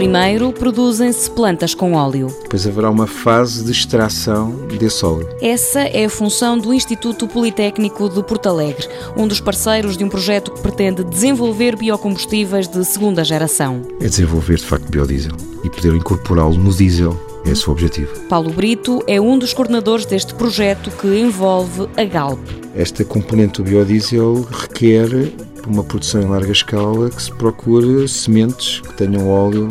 primeiro, produzem-se plantas com óleo. Depois haverá uma fase de extração desse óleo. Essa é a função do Instituto Politécnico de Porto Alegre, um dos parceiros de um projeto que pretende desenvolver biocombustíveis de segunda geração. É desenvolver, de facto, biodiesel e poder incorporá-lo no diesel. Esse é o objetivo. Paulo Brito é um dos coordenadores deste projeto que envolve a Galp. Esta componente do biodiesel requer uma produção em larga escala que se procure sementes que tenham óleo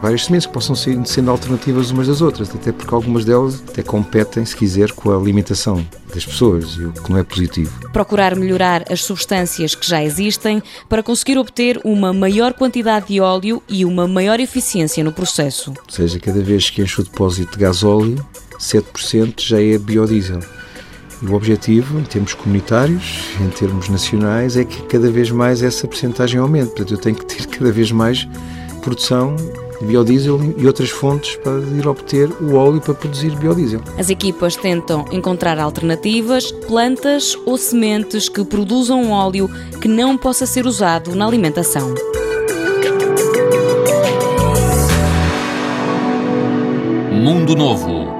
várias sementes que possam ser sendo alternativas umas das outras, até porque algumas delas até competem, se quiser, com a alimentação das pessoas, o que não é positivo. Procurar melhorar as substâncias que já existem para conseguir obter uma maior quantidade de óleo e uma maior eficiência no processo. Ou seja, cada vez que enche o depósito de gasóleo, 7% já é biodiesel. E o objetivo, em termos comunitários, em termos nacionais, é que cada vez mais essa percentagem aumente. Portanto, eu tenho que ter cada vez mais produção de biodiesel e outras fontes para ir obter o óleo para produzir biodiesel. As equipas tentam encontrar alternativas, plantas ou sementes que produzam óleo que não possa ser usado na alimentação. Mundo Novo